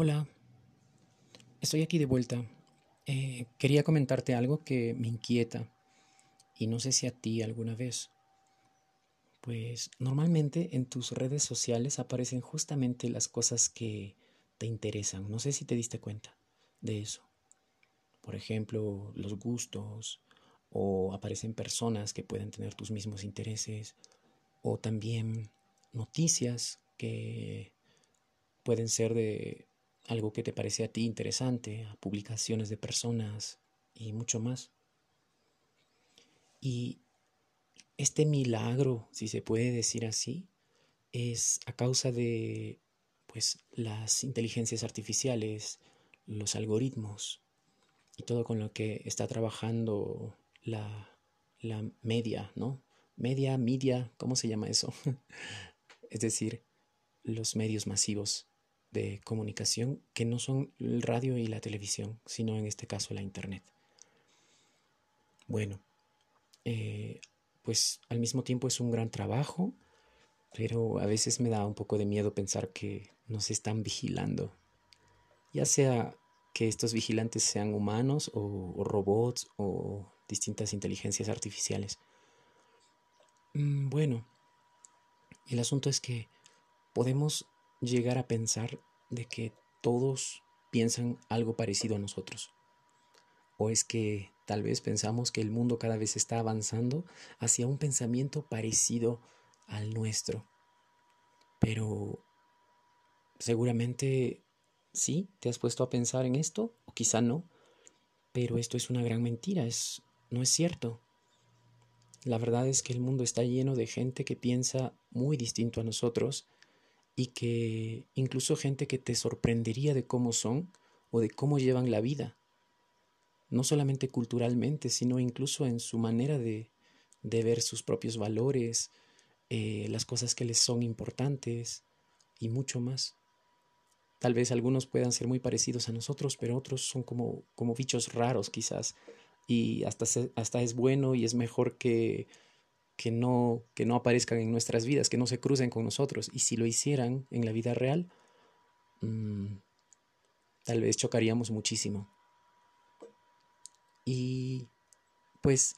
Hola, estoy aquí de vuelta. Eh, quería comentarte algo que me inquieta y no sé si a ti alguna vez. Pues normalmente en tus redes sociales aparecen justamente las cosas que te interesan. No sé si te diste cuenta de eso. Por ejemplo, los gustos o aparecen personas que pueden tener tus mismos intereses o también noticias que pueden ser de algo que te parece a ti interesante, a publicaciones de personas y mucho más. Y este milagro, si se puede decir así, es a causa de pues las inteligencias artificiales, los algoritmos y todo con lo que está trabajando la, la media, ¿no? Media, media, ¿cómo se llama eso? es decir, los medios masivos de comunicación que no son el radio y la televisión, sino en este caso la internet. Bueno, eh, pues al mismo tiempo es un gran trabajo, pero a veces me da un poco de miedo pensar que nos están vigilando, ya sea que estos vigilantes sean humanos o, robots o distintas inteligencias artificiales. Mm, bueno, el asunto es que podemos llegar a pensar de que todos piensan algo parecido a nosotros. ¿O es que tal vez pensamos que el mundo cada vez está avanzando hacia un pensamiento parecido al nuestro? Pero seguramente sí, te has puesto a pensar en esto, o quizá no, pero esto es una gran mentira, es, no es cierto. La verdad es que el mundo está lleno de gente que piensa muy distinto a nosotros y que incluso gente que te sorprendería de cómo son o de cómo llevan la vida, no solamente culturalmente, sino incluso en su manera de, de ver sus propios valores, eh, las cosas que les son importantes y mucho más. Tal vez algunos puedan ser muy parecidos a nosotros, pero otros son como, como bichos raros quizás. Y hasta, hasta es bueno y es mejor que que no, que no aparezcan en nuestras vidas, que no se crucen con nosotros. Y si lo hicieran en la vida real, mm, tal vez chocaríamos muchísimo. Y pues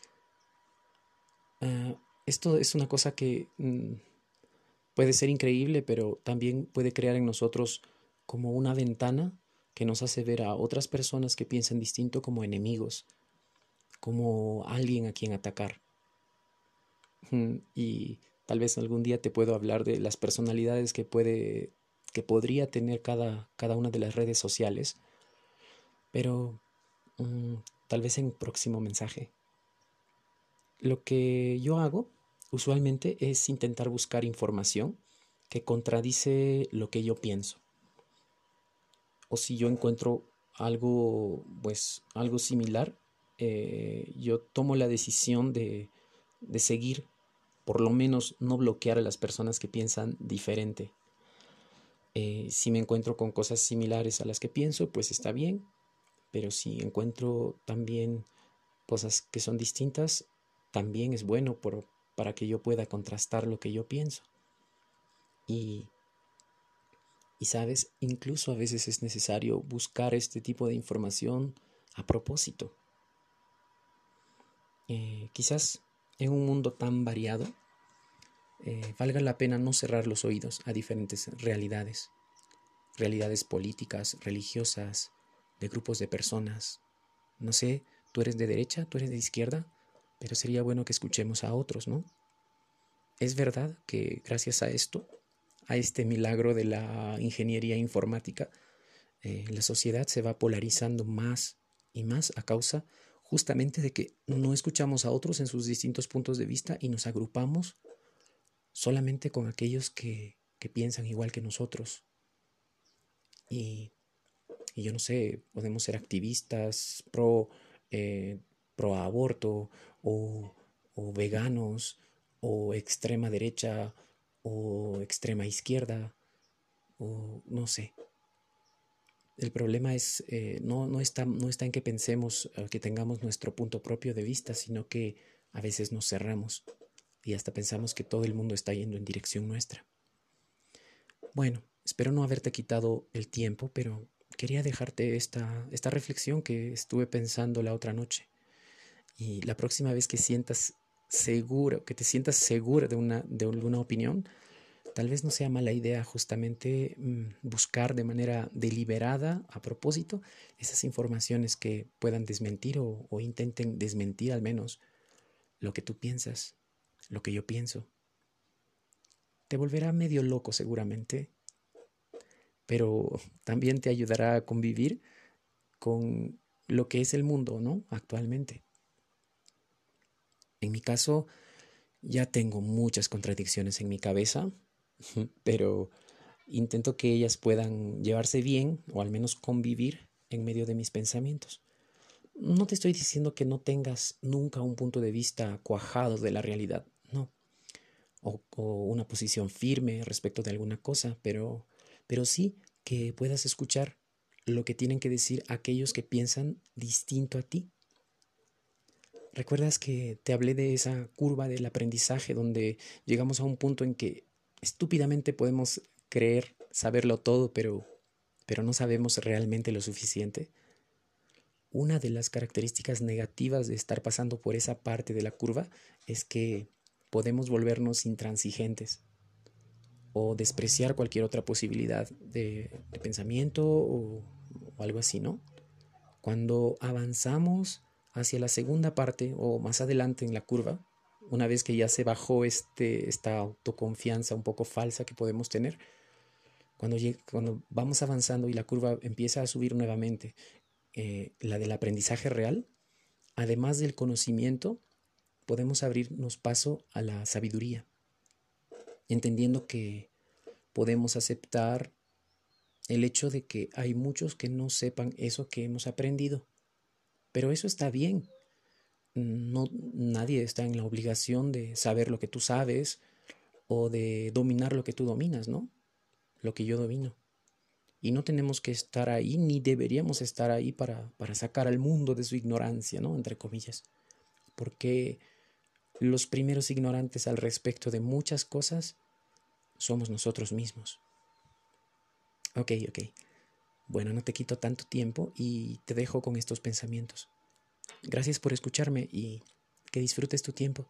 ah, esto es una cosa que mm, puede ser increíble, pero también puede crear en nosotros como una ventana que nos hace ver a otras personas que piensan distinto como enemigos, como alguien a quien atacar y tal vez algún día te puedo hablar de las personalidades que puede que podría tener cada, cada una de las redes sociales, pero mm, tal vez en próximo mensaje. Lo que yo hago usualmente es intentar buscar información que contradice lo que yo pienso. O si yo encuentro algo, pues, algo similar, eh, yo tomo la decisión de, de seguir por lo menos no bloquear a las personas que piensan diferente. Eh, si me encuentro con cosas similares a las que pienso, pues está bien, pero si encuentro también cosas que son distintas, también es bueno para que yo pueda contrastar lo que yo pienso. Y, sabes, incluso a veces es necesario buscar este tipo de información a propósito. Eh, quizás en un mundo tan variado, eh, valga la pena no cerrar los oídos a diferentes realidades, realidades políticas, religiosas, de grupos de personas. No sé, tú eres de derecha, tú eres de izquierda, pero sería bueno que escuchemos a otros, ¿no? Es verdad que gracias a esto, a este milagro de la ingeniería informática, eh, la sociedad se va polarizando más y más a causa justamente de que no escuchamos a otros en sus distintos puntos de vista y nos agrupamos solamente con aquellos que, piensan igual que nosotros. Y, yo no sé, podemos ser activistas pro, eh, pro aborto o, o veganos o extrema derecha o extrema izquierda o no sé, el problema es, eh, no, no, está, no está en que pensemos, eh, que tengamos nuestro punto propio de vista, sino que a veces nos cerramos y hasta pensamos que todo el mundo está yendo en dirección nuestra. Bueno, espero no haberte quitado el tiempo, pero quería dejarte esta, esta reflexión que estuve pensando la otra noche. Y la próxima vez que sientas seguro, que te sientas segura de una, de alguna opinión, tal vez no sea mala idea justamente mm, buscar de manera deliberada, a propósito, esas informaciones que puedan desmentir o, o intenten desmentir al menos lo que tú piensas, lo que yo pienso. Te volverá medio loco seguramente, pero también te ayudará a convivir con lo que es el mundo, ¿no? Actualmente. En mi caso, ya tengo muchas contradicciones en mi cabeza, pero intento que ellas puedan llevarse bien o al menos convivir en medio de mis pensamientos. No te estoy diciendo que no tengas nunca un punto de vista cuajado de la realidad, O, una posición firme respecto de alguna cosa, pero, pero sí que puedas escuchar lo que tienen que decir aquellos que piensan distinto a ti. ¿Recuerdas que te hablé de esa curva del aprendizaje donde llegamos a un punto en que estúpidamente podemos creer saberlo todo, pero, pero no sabemos realmente lo suficiente? Una de las características negativas de estar pasando por esa parte de la curva es que podemos volvernos intransigentes o despreciar cualquier otra posibilidad de, pensamiento o, algo así, ¿no? Cuando avanzamos hacia la segunda parte o más adelante en la curva, una vez que ya se bajó este, esta autoconfianza un poco falsa que podemos tener, cuando, cuando vamos avanzando y la curva empieza a subir nuevamente, eh, la del aprendizaje real, además del conocimiento, podemos abrirnos paso a la sabiduría, entendiendo que podemos aceptar el hecho de que hay muchos que no sepan eso que hemos aprendido pero eso está bien. No, nadie está en la obligación de saber lo que tú sabes o de dominar lo que tú dominas, ¿no? Lo que yo domino. Y no tenemos que estar ahí, ni deberíamos estar ahí para, para sacar al mundo de su ignorancia, ¿no? Entre comillas. Porque los primeros ignorantes al respecto de muchas cosas somos nosotros mismos. Ok, ok. Bueno, no te quito tanto tiempo y te dejo con estos pensamientos. Gracias por escucharme y que disfrutes tu tiempo.